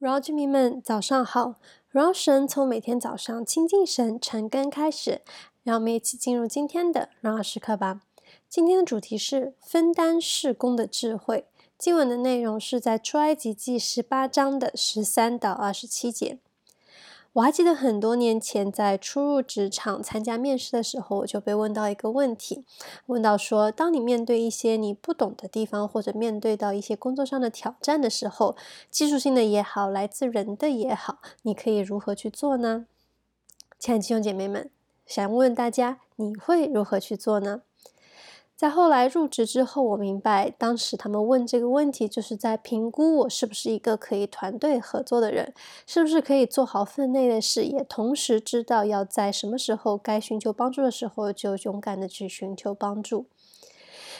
荣耀居民们，早上好！荣耀神从每天早上亲近神、晨更开始，让我们一起进入今天的荣耀时刻吧。今天的主题是分担事工的智慧。经文的内容是在出埃及记十八章的十三到二十七节。我还记得很多年前在初入职场参加面试的时候，我就被问到一个问题，问到说：当你面对一些你不懂的地方，或者面对到一些工作上的挑战的时候，技术性的也好，来自人的也好，你可以如何去做呢？亲爱的弟兄姐妹们，想问大家，你会如何去做呢？在后来入职之后，我明白当时他们问这个问题，就是在评估我是不是一个可以团队合作的人，是不是可以做好分内的事，也同时知道要在什么时候该寻求帮助的时候，就勇敢的去寻求帮助。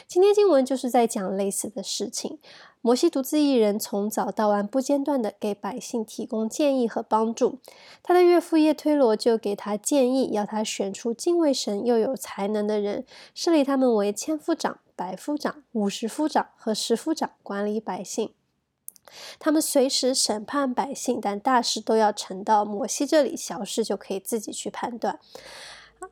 今天经文就是在讲类似的事情。摩西独自一人从早到晚不间断地给百姓提供建议和帮助。他的岳父叶推罗就给他建议，要他选出敬畏神又有才能的人，设立他们为千夫长、百夫长、五十夫长和十夫长，管理百姓。他们随时审判百姓，但大事都要呈到摩西这里，小事就可以自己去判断。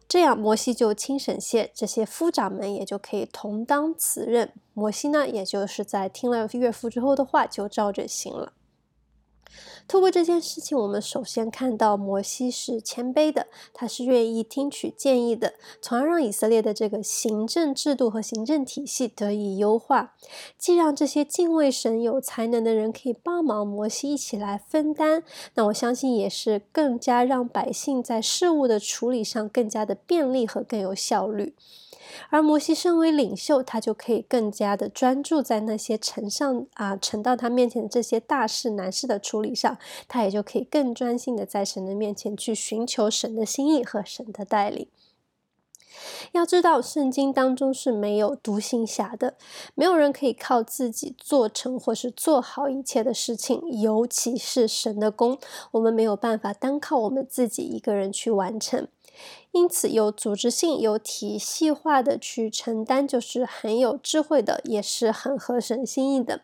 这样，摩西就亲审些，这些夫长们也就可以同当此任。摩西呢，也就是在听了岳父之后的话，就照着行了。透过这件事情，我们首先看到摩西是谦卑的，他是愿意听取建议的，从而让以色列的这个行政制度和行政体系得以优化，既让这些敬畏神、有才能的人可以帮忙摩西一起来分担，那我相信也是更加让百姓在事务的处理上更加的便利和更有效率。而摩西身为领袖，他就可以更加的专注在那些呈上啊呈到他面前的这些大事难事的处理上，他也就可以更专心的在神的面前去寻求神的心意和神的带领。要知道，圣经当中是没有独行侠的，没有人可以靠自己做成或是做好一切的事情，尤其是神的工，我们没有办法单靠我们自己一个人去完成。因此，有组织性、有体系化的去承担，就是很有智慧的，也是很合神心意的。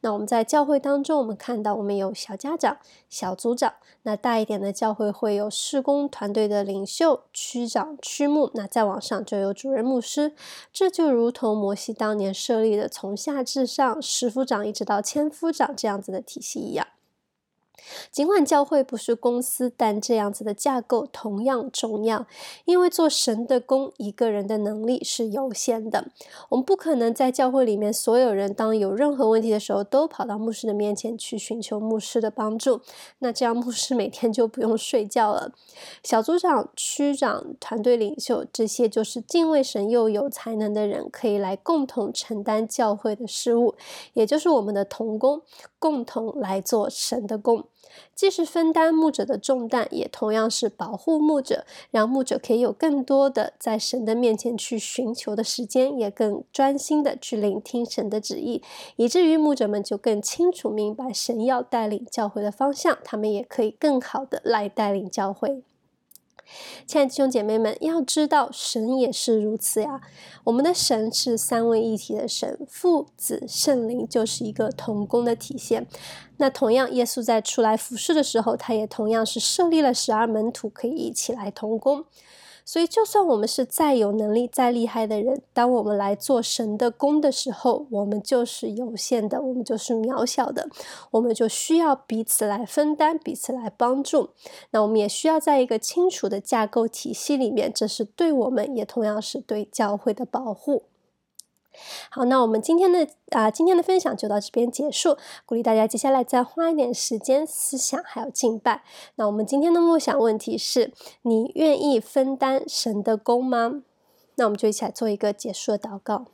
那我们在教会当中，我们看到我们有小家长、小组长。那大一点的教会会有施工团队的领袖、区长、区牧。那再往上就有主任牧师。这就如同摩西当年设立的从下至上十夫长一直到千夫长这样子的体系一样。尽管教会不是公司，但这样子的架构同样重要。因为做神的工，一个人的能力是有限的。我们不可能在教会里面，所有人当有任何问题的时候，都跑到牧师的面前去寻求牧师的帮助。那这样牧师每天就不用睡觉了。小组长、区长、团队领袖，这些就是敬畏神又有才能的人，可以来共同承担教会的事务，也就是我们的同工，共同来做神的工。既是分担牧者的重担，也同样是保护牧者，让牧者可以有更多的在神的面前去寻求的时间，也更专心的去聆听神的旨意，以至于牧者们就更清楚明白神要带领教会的方向，他们也可以更好的来带领教会。亲爱的弟兄姐妹们，要知道神也是如此呀。我们的神是三位一体的神，父、子、圣灵就是一个同工的体现。那同样，耶稣在出来服侍的时候，他也同样是设立了十二门徒，可以一起来同工。所以，就算我们是再有能力、再厉害的人，当我们来做神的工的时候，我们就是有限的，我们就是渺小的，我们就需要彼此来分担、彼此来帮助。那我们也需要在一个清楚的架构体系里面，这是对我们，也同样是对教会的保护。好，那我们今天的啊、今天的分享就到这边结束。鼓励大家接下来再花一点时间思想，还有敬拜。那我们今天的梦想问题是：你愿意分担神的功吗？那我们就一起来做一个结束的祷告。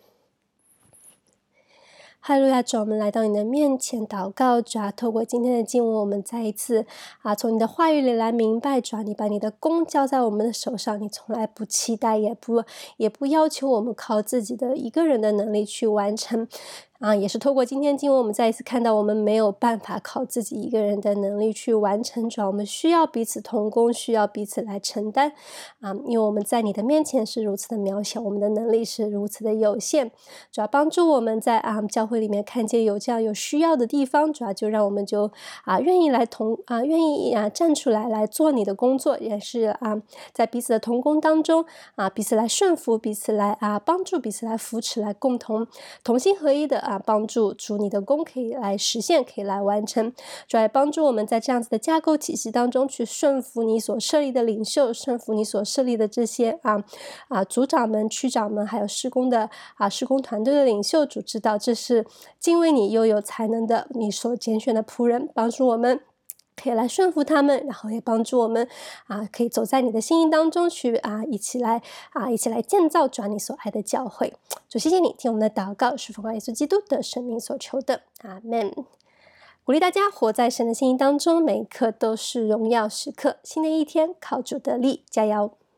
哈利路亚，主，我们来到你的面前祷告，主啊，透过今天的经文，我们再一次啊，从你的话语里来明白，主啊，你把你的工交在我们的手上，你从来不期待，也不也不要求我们靠自己的一个人的能力去完成。啊，也是透过今天经文，我们再一次看到，我们没有办法靠自己一个人的能力去完成，主要我们需要彼此同工，需要彼此来承担啊，因为我们在你的面前是如此的渺小，我们的能力是如此的有限，主要帮助我们在啊教会里面看见有这样有需要的地方，主要就让我们就啊愿意来同啊愿意啊站出来来做你的工作，也是啊在彼此的同工当中啊彼此来顺服，彼此来啊帮助，彼此来扶持，来共同同心合一的。啊，帮助主你的功可以来实现，可以来完成，主来帮助我们在这样子的架构体系当中去顺服你所设立的领袖，顺服你所设立的这些啊啊组长们、区长们，还有施工的啊施工团队的领袖。主知道这是敬畏你又有才能的你所拣选的仆人，帮助我们。可以来顺服他们，然后也帮助我们啊，可以走在你的心意当中去啊，一起来啊，一起来建造转你所爱的教会。主，谢谢你听我们的祷告，是奉靠耶稣基督的生命所求的，阿门。鼓励大家活在神的心意当中，每一刻都是荣耀时刻。新的一天，靠主得力，加油。